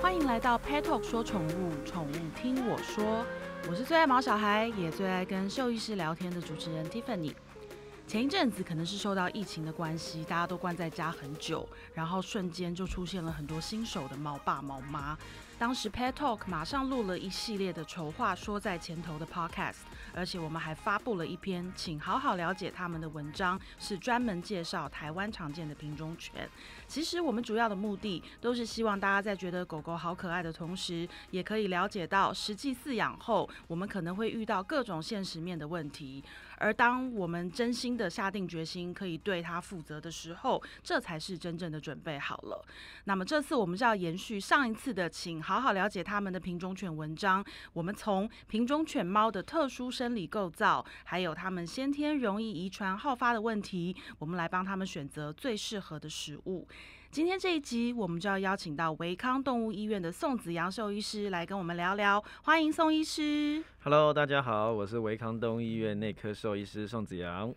欢迎来到 Pet Talk 说宠物，宠物听我说。我是最爱毛小孩，也最爱跟兽医师聊天的主持人 Tiffany。前一阵子可能是受到疫情的关系，大家都关在家很久，然后瞬间就出现了很多新手的毛爸毛妈。当时 Pet Talk 马上录了一系列的丑话说在前头的 Podcast，而且我们还发布了一篇请好好了解他们的文章，是专门介绍台湾常见的品种犬。其实我们主要的目的都是希望大家在觉得狗狗好可爱的同时，也可以了解到实际饲养后，我们可能会遇到各种现实面的问题。而当我们真心的下定决心，可以对它负责的时候，这才是真正的准备好了。那么这次我们就要延续上一次的，请好好了解他们的品种犬文章。我们从品种犬猫的特殊生理构造，还有它们先天容易遗传好发的问题，我们来帮他们选择最适合的食物。今天这一集，我们就要邀请到维康动物医院的宋子阳兽医师来跟我们聊聊。欢迎宋医师。Hello，大家好，我是维康动物医院内科兽医师宋子阳。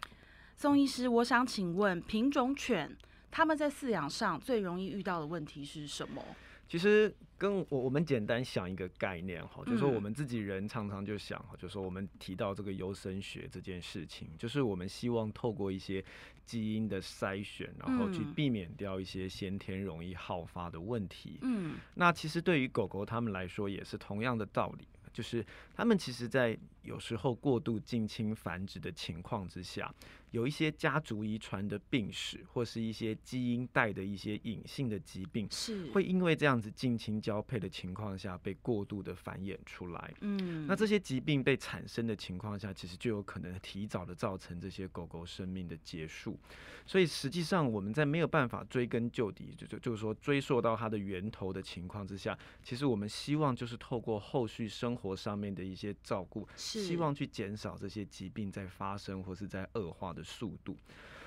宋医师，我想请问，品种犬它们在饲养上最容易遇到的问题是什么？其实跟我我们简单想一个概念哈，就是说嗯。我们自己人常常就想哈，就是说我们提到这个优生学这件事情，就是我们希望透过一些基因的筛选，然后去嗯。避免掉一些先天容易好发的问题。嗯。那其实对于狗狗它们来说也是同样的道理，就是它们其实在有时候过度近亲繁殖的情况之下，有一些家族遗传的病史，或是一些基因带的一些隐性的疾病，是会因为这样子近亲交配的情况下被过度的繁衍出来。嗯那这些疾病被产生的情况下，其实就有可能提早的造成这些狗狗生命的结束。所以实际上我们在没有办法追根究底，就就就是说追溯到它的源头的情况之下，其实我们希望就是透过后续生活上面的一些照顾，是希望去减少这些疾病在发生或是在恶化的速度。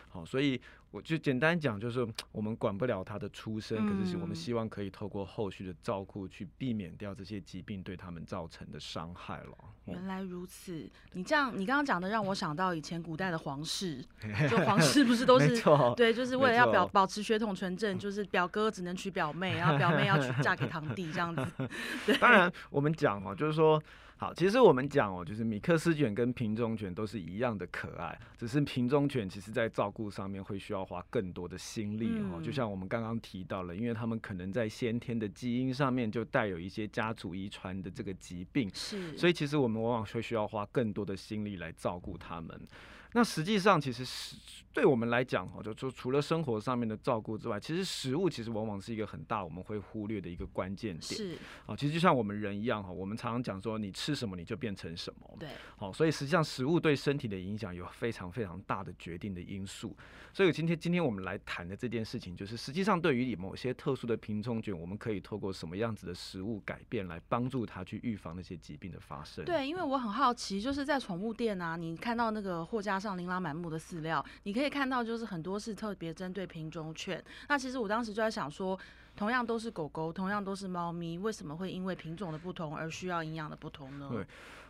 好，所以我就简单讲，就是 我们管不了他的出生，可是我嗯们希望可以透过后续的照顾去避免掉这些疾病对他们造成的伤害了。哦原来如此，你这样，你刚刚讲的让我想到以前古代的皇室，就皇室不是都是，对，就是为了要表保持血统纯正，就是表哥只能娶表妹，然后表妹要娶 嫁给堂弟这样子。对，当然，我们讲哦，就是说，好，其实我们讲哦，就是米克斯犬跟品种犬都是一样的可爱，只是品种犬其实在照顾上面会需要花更多的心力哦。嗯就像我们刚刚提到了，因为他们可能在先天的基因上面就带有一些家族遗传的这个疾病，是，所以其实我们往往会需要花更多的心力来照顾他们。那实际上，其实是对我们来讲，哈，就除除了生活上面的照顾之外，其实食物其实往往是一个很大我们会忽略的一个关键点。是，啊，其实就像我们人一样哈，我们常常讲说，你吃什么你就变成什么。对，好，所以实际上食物对身体的影响有非常非常大的决定的因素。所以今天今天我们来谈的这件事情，就是实际上对于某些特殊的品种菌，我们可以透过什么样子的食物改变来帮助它去预防那些疾病的发生。对，因为我很好奇，就是在宠物店啊，你看到那个货架上琳琅满目的饲料，你可以看到就是很多是特别针对品种犬。那其实我当时就在想说，同样都是狗狗，同样都是猫咪，为什么会因为品种的不同而需要营养的不同呢？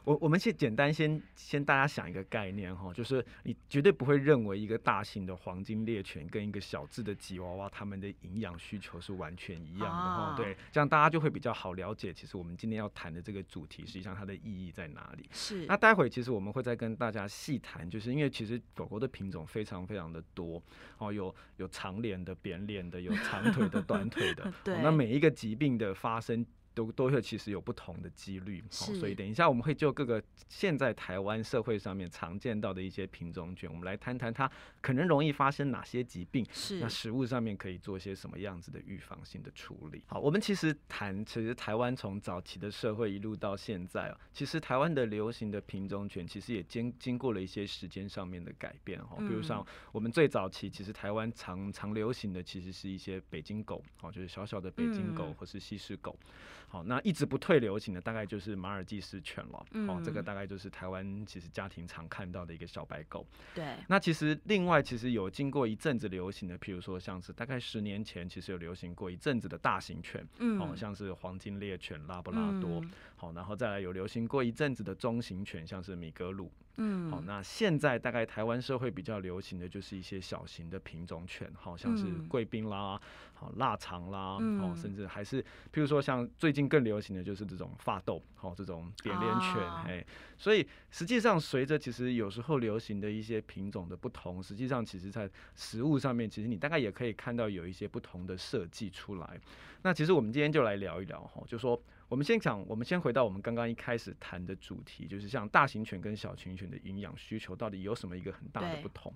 我我们先简单先先大家想一个概念哈，就是你绝对不会认为一个大型的黄金猎犬跟一个小只的吉娃娃，它们的营养需求是完全一样的哈。啊对，这样大家就会比较好了解，其实我们今天要谈的这个主题，实际上它的意义在哪里。是，那待会其实我们会再跟大家细谈，就是因为其实狗狗的品种非常非常的多哦，有有长脸的、扁脸的，有长腿的、短腿的。哦对那每一个疾病的发生。都都会其实有不同的几率，哦，所以等一下我们会就各个现在台湾社会上面常见到的一些品种犬，我们来谈谈它可能容易发生哪些疾病，是那食物上面可以做些什么样子的预防性的处理？好，我们其实谈，其实台湾从早期的社会一路到现在哦，其实台湾的流行的品种犬其实也经经过了一些时间上面的改变哈，比如像嗯我们最早期其实台湾常常流行的其实是一些北京狗，哦，就是小小的北京狗嗯或是西施狗。好，那一直不退流行的大概就是马尔济斯犬了，哦，这个嗯。大概就是台湾其实家庭常看到的一个小白狗。对，那其实另外其实有经过一阵子流行的，譬如说像是大概十年前，其实有流行过一阵子的大型犬，嗯，哦，像是黄金猎犬、拉布拉多，嗯好，然后再来有流行过一阵子的中型犬，像是米格鲁，嗯，好，那现在大概台湾社会比较流行的就是一些小型的品种犬，好像是嗯。贵宾啦，好腊肠啦，嗯。哦，甚至还是譬如说像最近更流行的就是这种发豆，好，这种扁脸犬，啊哎、所以实际上随着其实有时候流行的一些品种的不同，实际上其实在食物上面，其实你大概也可以看到有一些不同的设计出来。那其实我们今天就来聊一聊哈，就说我们先讲，我们先回到我们刚刚一开始谈的主题，就是像大型犬跟小型犬的营养需求到底有什么一个很大的不同？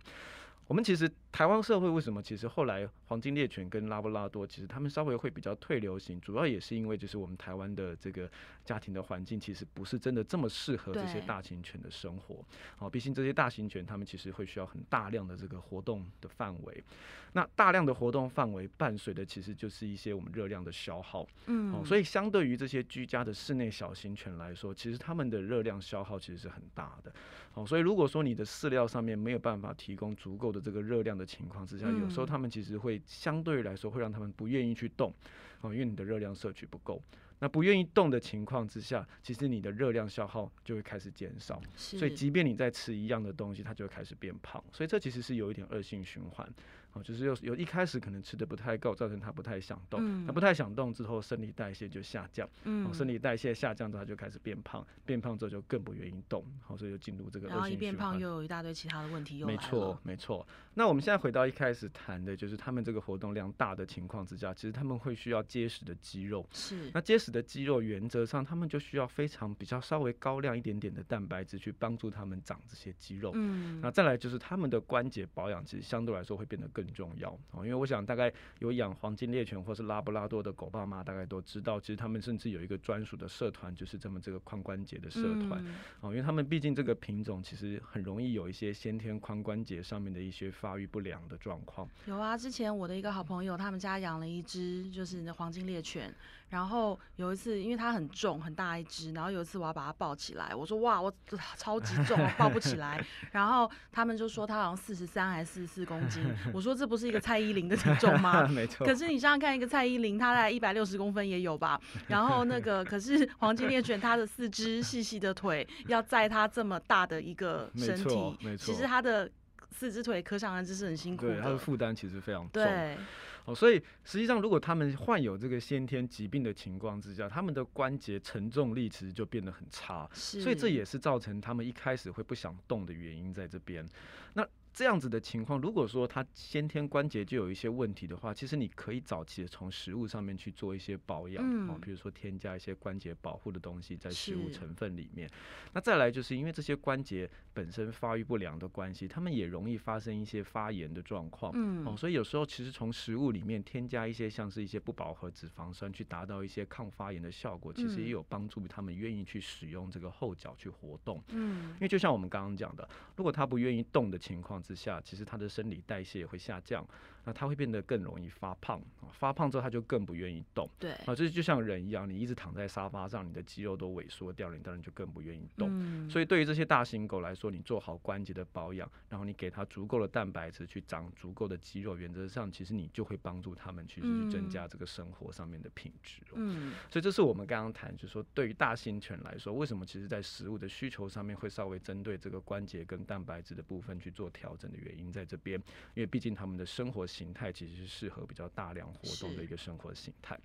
我们其实台湾社会为什么其实后来黄金猎犬跟拉布拉多其实他们稍微会比较退流行，主要也是因为就是我们台湾的这个家庭的环境其实不是真的这么适合这些大型犬的生活。哦，毕竟这些大型犬它们其实会需要很大量的这个活动的范围，那大量的活动范围伴随的其实就是一些我们热量的消耗。嗯，哦，所以相对于这些居家的室内小型犬来说，其实它们的热量消耗其实是很大的。哦，所以如果说你的饲料上面没有办法提供足够的这个热量的情况之下，有时候他们其实会相对来说会让他们不愿意去动，哦，因为你的热量摄取不够。那不愿意动的情况之下，其实你的热量消耗就会开始减少，所以即便你在吃一样的东西，它就会开始变胖。所以这其实是有一点恶性循环。哦，就是有有一开始可能吃的不太够，造成他不太想动，他嗯不太想动之后，生理代谢就下降。嗯哦，生理代谢下降之后，他就开始变胖，变胖之后就更不愿意动，好，所以就进入这个恶然后一变性循环。胖又有一大堆其他的问题又没错，没错。那我们现在回到一开始谈的，就是他们这个活动量大的情况之下，其实他们会需要结实的肌肉。是，那结实的肌肉，原则上他们就需要非常比较稍微高量一点点的蛋白质去帮助他们长这些肌肉。嗯，那再来就是他们的关节保养，其实相对来说会变得更重要哦。因为我想大概有养黄金猎犬或是拉布拉多的狗爸妈，大概都知道，其实他们甚至有一个专属的社团，就是这么这个髋关节的社团、嗯哦。因为他们毕竟这个品种其实很容易有一些先天髋关节上面的一些发育不良的状况。有啊，之前我的一个好朋友，他们家养了一只就是那黄金猎犬，然后有一次因为它很重很大一只，然后有一次我要把它抱起来，我说哇我超级重，我抱不起来，然后他们就说它好像四十三还是四十四公斤，我说这不是一个蔡依林的体重吗？没错可，是你想想看，一个蔡依林，她大概一百六十公分也有吧？然后那个，可是黄金猎犬，它的四肢细细的腿，要载它这么大的一个身体错，没其实错它的四只腿可想而知是很辛苦对他的的。负担其实非常重。对，哦，所以实际上，如果他们患有这个先天疾病的情况之下，他们的关节承重力其实就变得很差，是，所以这也是造成他们一开始会不想动的原因在这边。那这样子的情况，如果说他先天关节就有一些问题的话，其实你可以早期的从食物上面去做一些保养，哦嗯，比如说添加一些关节保护的东西在食物成分里面。那再来就是因为这些关节本身发育不良的关系，他们也容易发生一些发炎的状况。嗯哦，所以有时候其实从食物里面添加一些像是一些不饱和脂肪酸，去达到一些抗发炎的效果，其实也嗯有帮助他们愿意去使用这个后脚去活动。嗯因为就像我们刚刚讲的，如果他不愿意动的情况之下，其实他的生理代谢会下降，那他会变得更容易发胖。哦发胖之后，他就更不愿意动。对，啊，这就像人一样，你一直躺在沙发上，你的肌肉都萎缩掉了，你当然就更不愿意动。嗯，所以对于这些大型狗来说，你做好关节的保养，然后你给它足够的蛋白质去长足够的肌肉，原则上其实你就会帮助它们其实去增加这个生活上面的品质、哦。嗯所以这是我们刚刚谈，就是说对于大型犬来说，为什么其实在食物的需求上面会稍微针对这个关节跟蛋白质的部分去做调整的原因在这边，因为毕竟他们的生活形态其实是适合比较大量活动的一个生活形态。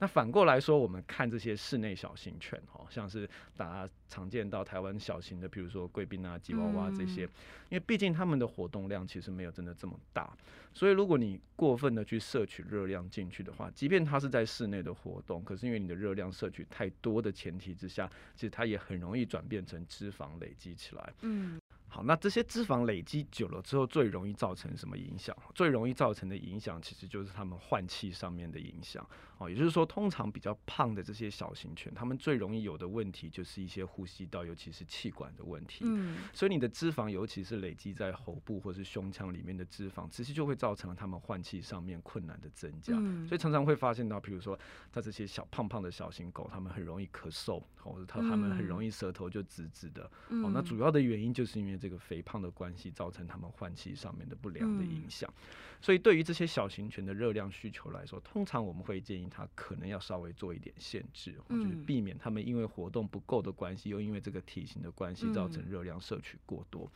那反过来说，我们看这些室内小型犬，哈，像是大家常见到台湾小型的，比如说贵宾啊、吉娃娃这些，嗯因为毕竟他们的活动量其实没有真的这么大，所以如果你过分的去摄取热量进去的话，即便它是在室内的活动，可是因为你的热量摄取太多的前提之下，其实它也很容易转变成脂肪累积起来。嗯那这些脂肪累积久了之后，最容易造成什么影响？最容易造成的影响其实就是他们换气上面的影响。哦，也就是说，通常比较胖的这些小型犬，它们最容易有的问题就是一些呼吸道，尤其是气管的问题。嗯所以你的脂肪，尤其是累积在喉部或是胸腔里面的脂肪，其实就会造成它们换气上面困难的增加。嗯所以常常会发现到，比如说在这些小胖胖的小型狗，它们很容易咳嗽，或者它它们很容易舌头就直直的。哦，那主要的原因就是因为这这个肥胖的关系造成它们换气上面的不良的影响。所以对于这些小型犬的热量需求来说，通常我们会建议它可能要稍微做一点限制，就是避免他们因为活动不够的关系，又因为这个体型的关系造成热量摄取过多。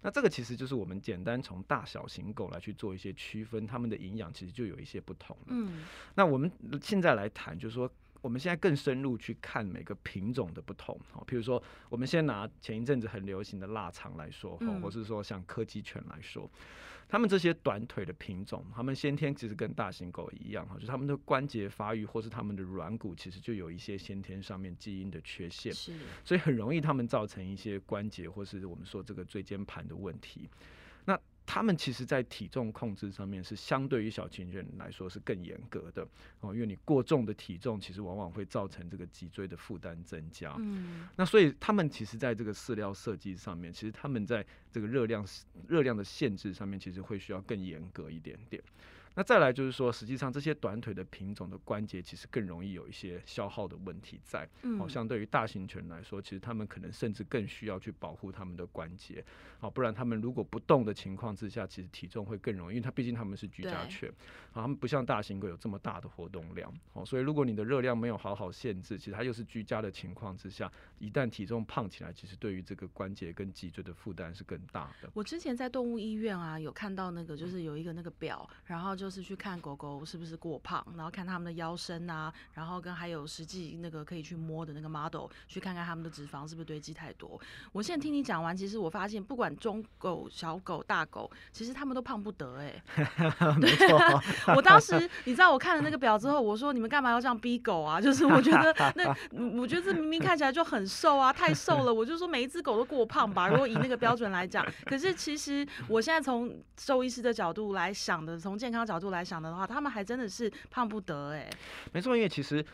那这个其实就是我们简单从大小型狗来去做一些区分，它们的营养其实就有一些不同了。嗯，那我们现在来谈，就是说我们现在更深入去看每个品种的不同。好，譬如说，我们先拿前一阵子很流行的腊肠来说，或是说像柯基犬来说。他们这些短腿的品种，他们先天其实跟大型狗一样哈，就他们的关节发育或是他们的软骨，其实就有一些先天上面基因的缺陷，是，所以很容易他们造成一些关节或是我们说这个椎间盘的问题。那他们其实，在体重控制上面是相对于小情人来说是更严格的哦，因为你过重的体重其实往往会造成这个脊椎的负担增加。嗯，那所以他们其实在这个饲料设计上面，其实他们在这个热量热量的限制上面，其实会需要更严格一点点。那再来就是说，实际上这些短腿的品种的关节其实更容易有一些消耗的问题在。嗯哦，相对于大型犬来说，其实它们可能甚至更需要去保护它们的关节。哦，不然它们如果不动的情况之下，其实体重会更容易，因为它毕竟他们是居家犬，啊，他们不像大型狗有这么大的活动量。哦，所以如果你的热量没有好好限制，其实它又是居家的情况之下，一旦体重胖起来，其实对于这个关节跟脊椎的负担是更大的。我之前在动物医院啊，有看到那个就是有一个那个表，然后就。就是去看狗狗是不是过胖，然后看他们的腰身啊，然后跟还有实际那个可以去摸的那个 model，去看看他们的脂肪是不是堆积太多。我现在听你讲完，其实我发现不管中狗、小狗、大狗，其实他们都胖不得哎。没错，我当时你知道我看了那个表之后，我说你们干嘛要这样逼狗啊？就是我觉得那我觉得这明明看起来就很瘦啊，太瘦了。我就说每一只狗都过胖吧。如果以那个标准来讲，可是其实我现在从兽医师的角度来想的，从健康角。度来想的话，他们还真的是胖不得哎。没错，因为其实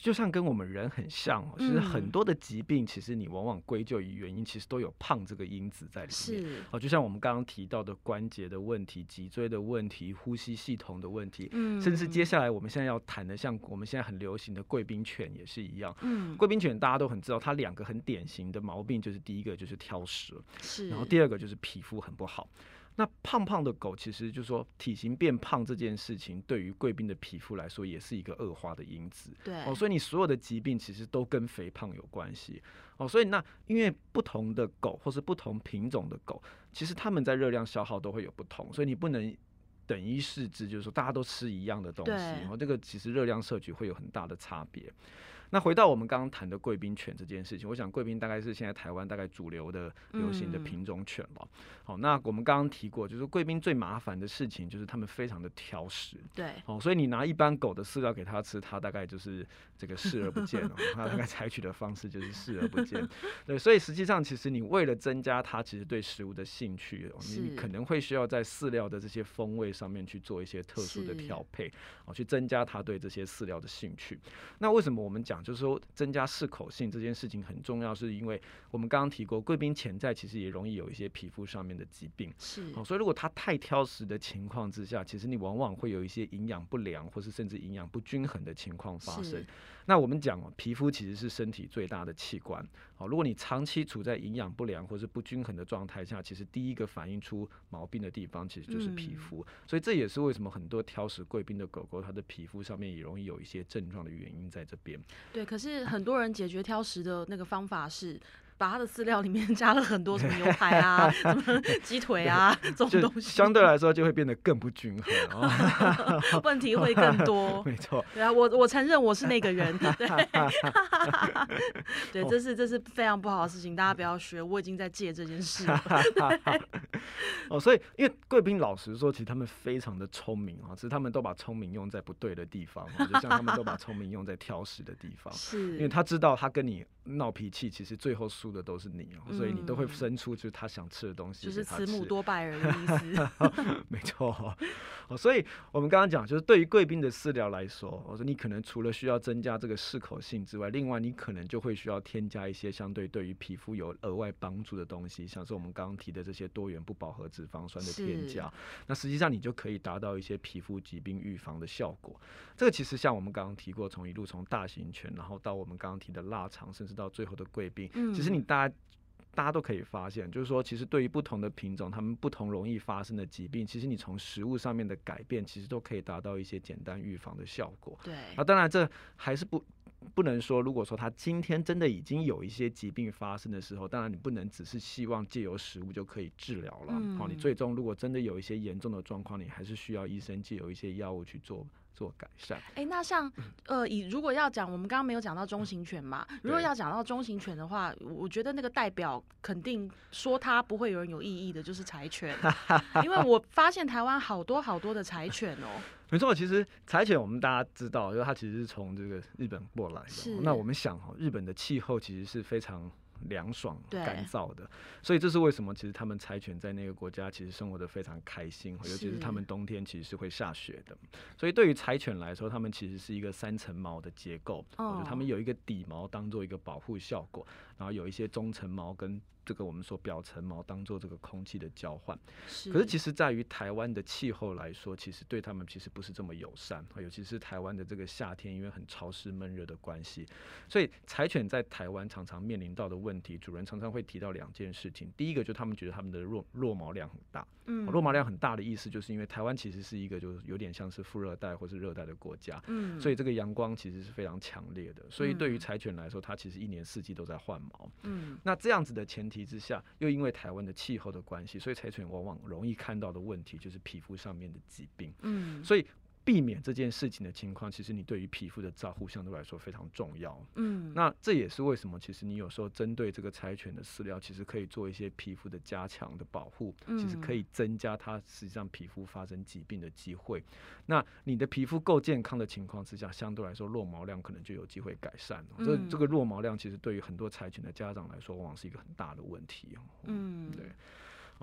就像跟我们人很像哦，其实很多的疾病，其实你往往归咎于原因，其实都有胖这个因子在里面。是哦，就像我们刚刚提到的关节的问题、脊椎的问题、呼吸系统的问题，嗯，甚至接下来我们现在要谈的，像我们现在很流行的贵宾犬也是一样。嗯，贵宾犬大家都很知道，它两个很典型的毛病，就是第一个就是挑食，是，然后第二个就是皮肤很不好。那胖胖的狗，其实就是说体型变胖这件事情，对于贵宾的皮肤来说，也是一个恶化的因子。对哦，所以你所有的疾病其实都跟肥胖有关系。哦，所以那因为不同的狗或是不同品种的狗，其实它们在热量消耗都会有不同，所以你不能等一视之，就是说大家都吃一样的东西，然后这个其实热量摄取会有很大的差别。那回到我们刚刚谈的贵宾犬这件事情，我想贵宾大概是现在台湾大概主流的流行的品种犬吧。好，那我们刚刚提过，就是贵宾最麻烦的事情就是它们非常的挑食。对。哦，所以你拿一般狗的饲料给它吃，它大概就是这个视而不见了。它大概采取的方式就是视而不见。对，所以实际上其实你为了增加它其实对食物的兴趣，你可能会需要在饲料的这些风味上面去做一些特殊的调配，哦，去增加它对这些饲料的兴趣。那为什么我们讲？就是说，增加适口性这件事情很重要，是因为我们刚刚提过，贵宾潜在其实也容易有一些皮肤上面的疾病。是，所以如果它太挑食的情况之下，其实你往往会有一些营养不良，或是甚至营养不均衡的情况发生。那我们讲哦，皮肤其实是身体最大的器官。好，如果你长期处在营养不良或是不均衡的状态下，其实第一个反映出毛病的地方其实就是皮肤。所以这也是为什么很多挑食贵宾的狗狗，它的皮肤上面也容易有一些症状的原因在这边。对，可是很多人解决挑食的那个方法是。把他的饲料里面 加了很多什么牛排啊、什么鸡腿啊这种东西，相对来说就会变得更不均衡，问题会更多。没错，对啊，我我承认我是那个人，对，对，这是这是非常不好的事情，大家不要学，我已经在戒这件事了。哦，所以因为贵宾老实说，其实他们非常的聪明啊，只是他们都把聪明用在不对的地方，就像他们都把聪明用在挑食的地方，是因为他知道他跟你闹脾气，其实最后。输的都是你哦，所以你都会生出就是他想吃的东西，就是慈母多败儿的意思。没错，哦，所以我们刚刚讲，就是对于贵宾的饲料来说，我说你可能除了需要增加这个适口性之外，另外你可能就会需要添加一些相对对于皮肤有额外帮助的东西，像是我们刚刚提的这些多元不饱和脂肪酸的添加。那实际上你就可以达到一些皮肤疾病预防的效果。这个其实像我们刚刚提过，从一路从大型犬，然后到我们刚刚提的腊肠，甚至到最后的贵宾，其实。你大家大家都可以发现，就是说，其实对于不同的品种，它们不同容易发生的疾病，其实你从食物上面的改变，其实都可以达到一些简单预防的效果。对，啊，当然这还是不不能说，如果说他今天真的已经有一些疾病发生的时候，当然你不能只是希望借由食物就可以治疗了。好、你嗯最终如果真的有一些严重的状况，你还是需要医生借由一些药物去做做改善。哎、那像呃，以如果要讲，我们刚刚没有讲到中型犬嘛？如果要讲到中型犬的话，我我觉得那个代表肯定说它不会有人有异议的，就是柴犬，因为我发现台湾好多好多的柴犬哦、没错，其实柴犬我们大家知道，就是它其实是从这个日本过来的。那我们想哈，日本的气候其实是非常凉爽、干燥的，所以这是为什么其实他们柴犬在那个国家其实生活的非常开心，尤其是他们冬天其实是会下雪的。所以对于柴犬来说，它们其实是一个三层毛的结构，哦，就它们有一个底毛当做一个保护效果，然后有一些中层毛跟这个我们说表层毛当做这个空气的交换。是，可是其实在于台湾的气候来说，其实对他们其实不是这么友善，尤其是台湾的这个夏天，因为很潮湿闷热的关系，所以柴犬在台湾常常面临到的问题，主人常常会提到两件事情。第一个就是他们觉得他们的落落毛量很大，嗯。落毛量很大的意思就是因为台湾其实是一个就是有点像是副热带或是热带的国家，嗯，所以这个阳光其实是非常强烈的，所以对于嗯柴犬来说，它其实一年四季都在换毛。嗯那这样子的前提之下，又因为台湾的气候的关系，所以柴犬往往容易看到的问题就是皮肤上面的疾病。嗯所以避免这件事情的情况，其实你对于皮肤的照护相对来说非常重要。嗯，那这也是为什么，其实你有时候针对这个柴犬的饲料，其实可以做一些皮肤的加强的保护，其实可嗯以增加它实际上皮肤发生疾病的机会。那你的皮肤够健康的情况之下，相对来说落毛量可能就有机会改善哦。这这嗯个落毛量其实对于很多柴犬的家长来说，往往是一个很大的问题哦。嗯对。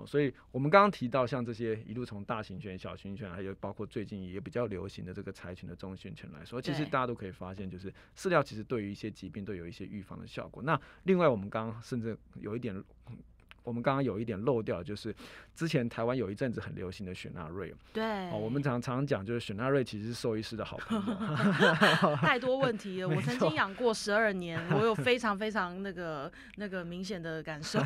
哦，所以我们刚刚提到像这些一路从大型犬、小型犬，还有包括最近也比较流行的这个柴犬的中型犬来说，其实大家都可以发现，就是饲料其实对于一些疾病都有一些预防的效果。那另外，我们刚刚甚至有一点，嗯我们刚刚有一点漏掉，就是之前台湾有一阵子很流行的雪纳瑞对，哦，我们常常讲就是雪纳瑞其实是兽医师的好朋友。太多问题了。我曾经养过十二年，我有非常非常那个 那个明显的感受。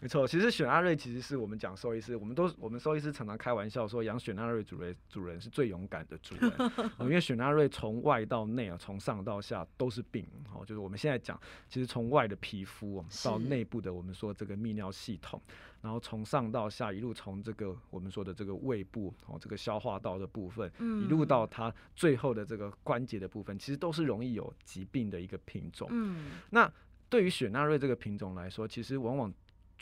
没错，其实雪纳瑞其实是我们讲兽医师，我们都我们兽医师常常开玩笑说，养雪纳瑞主人主人是最勇敢的主人，哦因为雪纳瑞从外到内啊，从上到下都是病哦，就是我们现在讲，其实从外的皮肤哦到内部的我们说这个泌尿系统，然后从上到下一路从这个我们说的这个胃部哦这个消化道的部分，嗯一路到它最后的这个关节的部分，其实都是容易有疾病的一个品种。嗯那对于雪纳瑞这个品种来说，其实往往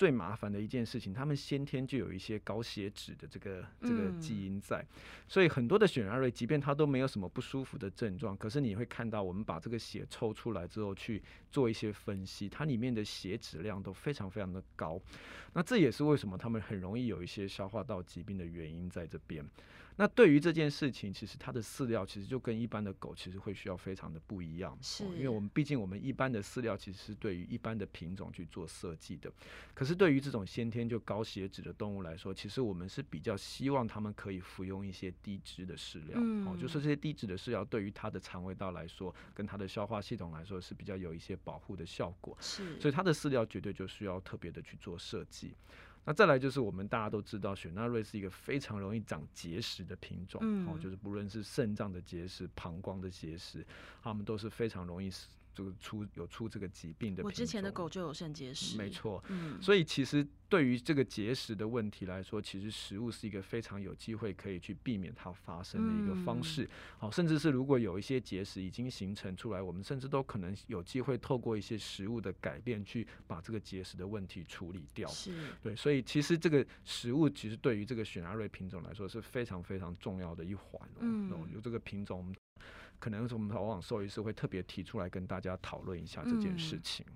最麻烦的一件事情，他们先天就有一些高血脂的这个这个嗯基因在，所以很多的雪纳瑞，即便他都没有什么不舒服的症状，可是你会看到，我们把这个血抽出来之后去做一些分析，它里面的血脂量都非常非常的高。那这也是为什么他们很容易有一些消化道疾病的原因在这边。那对于这件事情，其实它的饲料其实就跟一般的狗其实会需要非常的不一样，是哦因为我们毕竟我们一般的饲料其实是对于一般的品种去做设计的，可是对于这种先天就高血脂的动物来说，其实我们是比较希望它们可以服用一些低脂的饲料，哦，就嗯是这些低脂的饲料对于它的肠胃道来说，跟它的消化系统来说是比较有一些保护的效果。是，所以它的饲料绝对就需要特别的去做设计。那再来就是我们大家都知道，雪纳瑞是一个非常容易长结石的品种，哦，嗯。就是不论是肾脏的结石、膀胱的结石，它们都是非常容易这个出有出这个疾病的。我之前的狗，就有肾结石，没，错。嗯，所以其实对于这个结石的问题来说，其实食物是一个非常有机会可以去避免它发生的一个方嗯式。好、甚至是如果有一些结石已经形成出来，我们甚至都可能有机会透过一些食物的改变，去把这个结石的问题处理掉。是，对，所以其实这个食物其实对于这个雪纳瑞品种来说是非常非常重要的一环哦。嗯哦有这个品种，可能是我们往往兽医师会特别提出来跟大家讨论一下这件事嗯情。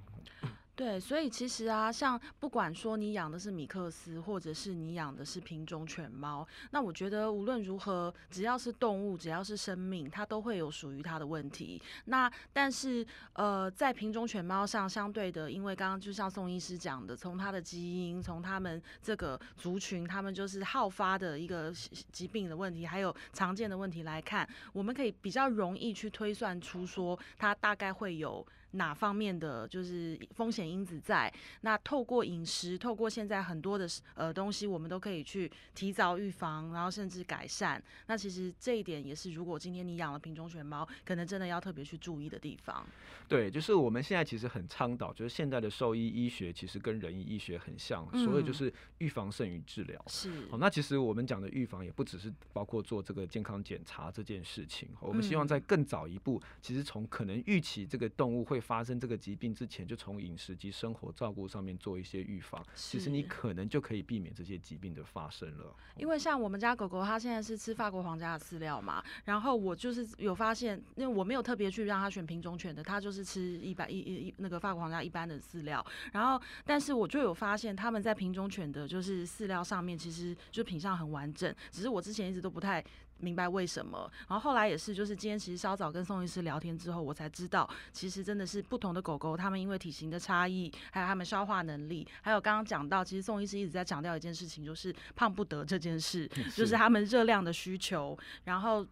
对，所以其实啊，像不管说你养的是米克斯，或者是你养的是品种犬猫，那我觉得无论如何，只要是动物，只要是生命，它都会有属于它的问题。那但是呃，在品种犬猫上，相对的，因为刚刚就像宋医师讲的，从它的基因，从它们这个族群，它们就是好发的一个疾病的问题，还有常见的问题来看，我们可以比较容易去推算出说它大概会有。哪方面的就是风险因子在。那透过饮食，透过现在很多的呃东西，我们都可以去提早预防，然后甚至改善。那其实这一点也是，如果今天你养了品种犬猫，可能真的要特别去注意的地方。对，就是我们现在其实很倡导，就是现在的兽医医学其实跟人医医学很像，所以就是预防胜于治疗。是。好，那其实我们讲的预防也不只是包括做这个健康检查这件事情，我们希望在更早一步，其实从可能预期这个动物会发生这个疾病之前，就从饮食及生活照顾上面做一些预防，其实你可能就可以避免这些疾病的发生了。因为像我们家狗狗，它现在是吃法国皇家的饲料嘛，然后我就是有发现，因为我没有特别去让它选品种犬的，它就是吃一般一一那个法国皇家一般的饲料，然后但是我就有发现，他们在品种犬的就是饲料上面，其实就品相很完整，只是我之前一直都不太。明白为什么？然后后来也是，就是今天其实稍早跟宋医师聊天之后，我才知道，其实真的是不同的狗狗，它们因为体型的差异，还有它们消化能力，还有刚刚讲到，其实宋医师一直在强调一件事情，就是胖不得这件事，就是它们热量的需求，然后。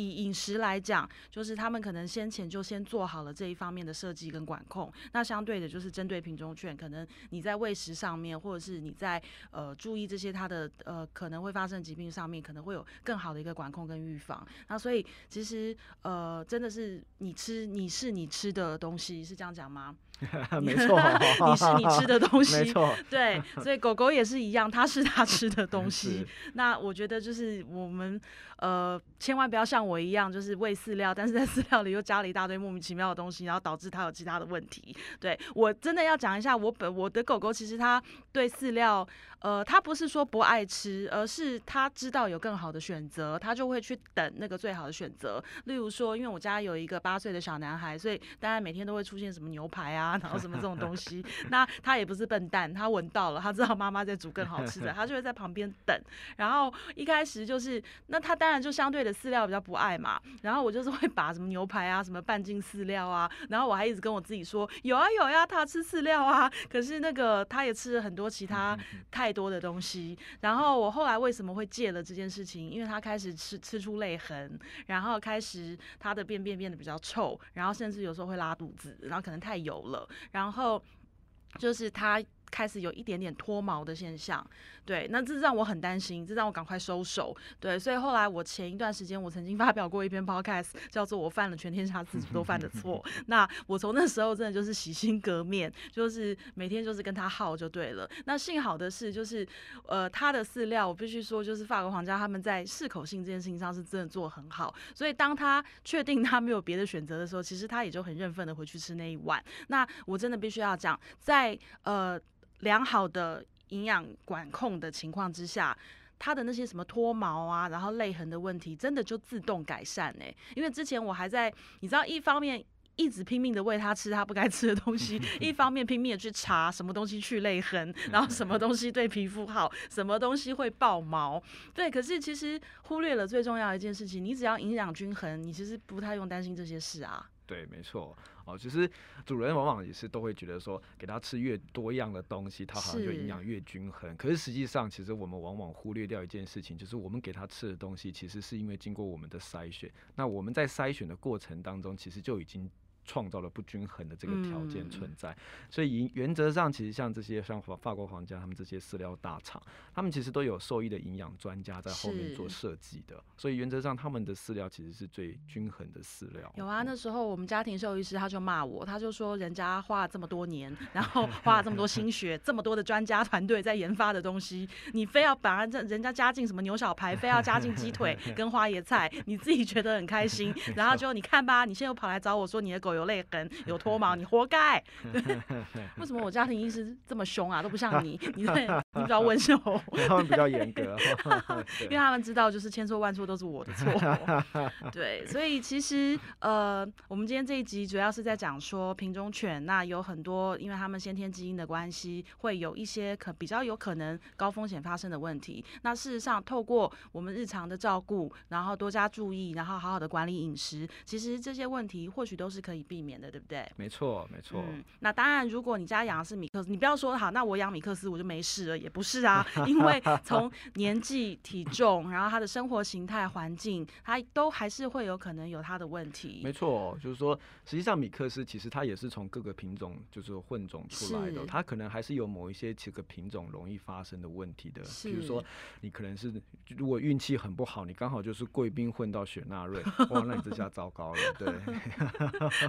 以饮食来讲，就是他们可能先前就先做好了这一方面的设计跟管控。那相对的，就是针对品种犬，可能你在喂食上面，或者是你在呃注意这些它的呃可能会发生疾病上面，可能会有更好的一个管控跟预防。那所以其实呃真的是你吃你是你吃的东西，是这样讲吗？没错，你是你吃的东西，没错，对，所以狗狗也是一样，它是它吃的东西。那我觉得就是我们呃，千万不要像我我一样，就是喂饲料，但是在饲料里又加了一大堆莫名其妙的东西，然后导致它有其他的问题。对我真的要讲一下，我本我的狗狗其实它对饲料。呃，他不是说不爱吃，而是他知道有更好的选择，他就会去等那个最好的选择。例如说，因为我家有一个八岁的小男孩，所以当然每天都会出现什么牛排啊，然后什么这种东西。那他也不是笨蛋，他闻到了，他知道妈妈在煮更好吃的，他就会在旁边等。然后一开始就是，那他当然就相对的饲料比较不爱嘛。然后我就是会把什么牛排啊，什么半斤饲料啊，然后我还一直跟我自己说，有啊有呀，他吃饲料啊。可是那个他也吃了很多其他太。太多的东西，然后我后来为什么会戒了这件事情？因为他开始吃吃出泪痕，然后开始他的便便变得比较臭，然后甚至有时候会拉肚子，然后可能太油了，然后就是他。开始有一点点脱毛的现象，对，那这让我很担心，这让我赶快收手，对，所以后来我前一段时间我曾经发表过一篇 podcast，叫做《我犯了全天下自己都犯的错》，那我从那时候真的就是洗心革面，就是每天就是跟他耗就对了。那幸好的是，就是呃，他的饲料我必须说，就是法国皇家他们在适口性这件事情上是真的做很好，所以当他确定他没有别的选择的时候，其实他也就很认份的回去吃那一碗。那我真的必须要讲，在呃。良好的营养管控的情况之下，它的那些什么脱毛啊，然后泪痕的问题，真的就自动改善呢。因为之前我还在，你知道，一方面一直拼命的喂它吃它不该吃的东西，一方面拼命的去查什么东西去泪痕，然后什么东西对皮肤好，什么东西会爆毛。对，可是其实忽略了最重要的一件事情，你只要营养均衡，你其实不太用担心这些事啊。对，没错。哦，其实主人往往也是都会觉得说，给他吃越多样的东西，他好像就营养越均衡。可是实际上，其实我们往往忽略掉一件事情，就是我们给他吃的东西，其实是因为经过我们的筛选。那我们在筛选的过程当中，其实就已经。创造了不均衡的这个条件存在，所以原原则上，其实像这些像法法国皇家他们这些饲料大厂，他们其实都有兽医的营养专家在后面做设计的，所以原则上他们的饲料其实是最均衡的饲料。有啊，那时候我们家庭兽医师他就骂我，他就说人家花了这么多年，然后花了这么多心血，这么多的专家团队在研发的东西，你非要把人人家加进什么牛小排，非要加进鸡腿跟花椰菜，你自己觉得很开心，然后就你看吧，你现在又跑来找我说你的狗有。有泪痕，有脱毛，你活该。为什么我家庭医师这么凶啊？都不像你，你你比较温柔，他们比较严格，因为他们知道就是千错万错都是我的错。对，所以其实呃，我们今天这一集主要是在讲说品种犬，那有很多因为他们先天基因的关系，会有一些可比较有可能高风险发生的问题。那事实上，透过我们日常的照顾，然后多加注意，然后好好的管理饮食，其实这些问题或许都是可以。以避免的，对不对？没错，没错。嗯，那当然，如果你家养的是米克斯，你不要说好，那我养米克斯我就没事了，也不是啊，因为从年纪、体重，然后他的生活形态、环境，他都还是会有可能有他的问题。没错，就是说，实际上米克斯其实它也是从各个品种就是混种出来的，它可能还是有某一些几个品种容易发生的问题的。比如说，你可能是如果运气很不好，你刚好就是贵宾混到雪纳瑞，哇，那你这下糟糕了，对，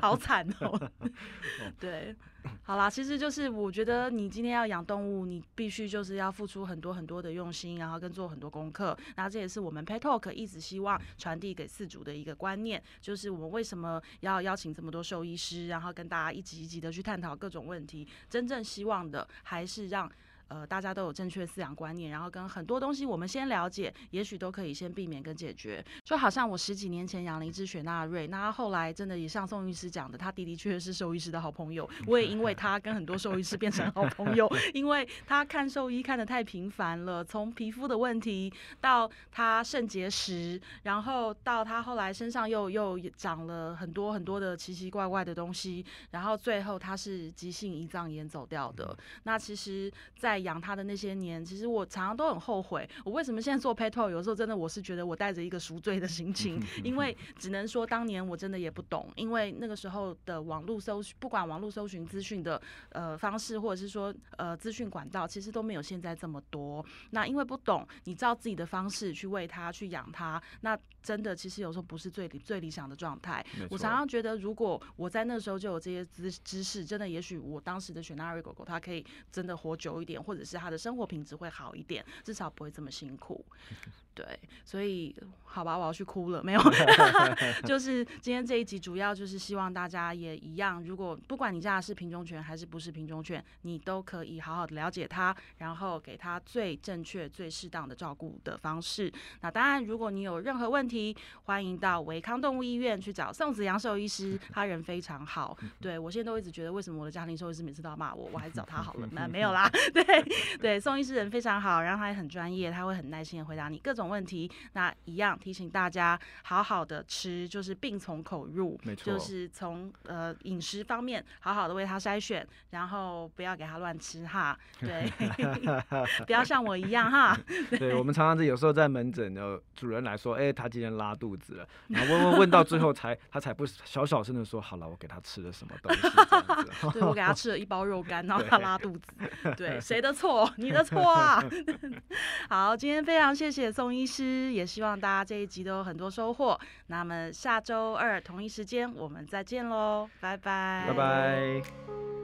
好惨哦。对，好啦，其实就是我觉得你今天要养动物，你必须就是要付出很多很多的用心，然后跟做很多功课。那这也是我们 Pet Talk 一直希望传递给饲主的一个观念，就是我们为什么要邀请这么多兽医师，然后跟大家一级一级的去探讨各种问题。真正希望的还是让。呃，大家都有正确饲养观念，然后跟很多东西我们先了解，也许都可以先避免跟解决。就好像我十几年前养了一只雪纳瑞，那后来真的也像宋医师讲的，他的的确确是兽医师的好朋友。我也因为他跟很多兽医师变成好朋友，因为他看兽医看的太频繁了，从皮肤的问题到他肾结石，然后到他后来身上又又长了很多很多的奇奇怪怪的东西，然后最后他是急性胰脏炎走掉的。那其实，在养它的那些年，其实我常常都很后悔，我为什么现在做 pet talk？有时候真的我是觉得我带着一个赎罪的心情，因为只能说当年我真的也不懂，因为那个时候的网络搜，不管网络搜寻资讯的呃方式，或者是说呃资讯管道，其实都没有现在这么多。那因为不懂，你照自己的方式去喂它、去养它，那真的其实有时候不是最理最理想的状态。我常常觉得，如果我在那时候就有这些知知识，真的也许我当时的雪纳瑞狗狗它可以真的活久一点。或或者是他的生活品质会好一点，至少不会这么辛苦。对，所以好吧，我要去哭了。没有，就是今天这一集主要就是希望大家也一样，如果不管你家的是品种犬还是不是品种犬，你都可以好好的了解它，然后给它最正确、最适当的照顾的方式。那当然，如果你有任何问题，欢迎到维康动物医院去找宋子阳兽医师，他人非常好。对我现在都一直觉得，为什么我的家庭兽医师每次都要骂我，我还是找他好了。那没有啦，对对，宋医师人非常好，然后他也很专业，他会很耐心的回答你各种。种问题，那一样提醒大家，好好的吃，就是病从口入，没错，就是从呃饮食方面好好的为他筛选，然后不要给他乱吃哈，对，不要像我一样哈。对，我们常常是有时候在门诊的主人来说，哎，他今天拉肚子了，然后问问问到最后才他才不小小声的说，好了，我给他吃了什么东西，对我给他吃了一包肉干，然后他拉肚子，对，谁的错？你的错啊。好，今天非常谢谢宋。医师也希望大家这一集都有很多收获。那么下周二同一时间我们再见喽，拜拜，拜拜。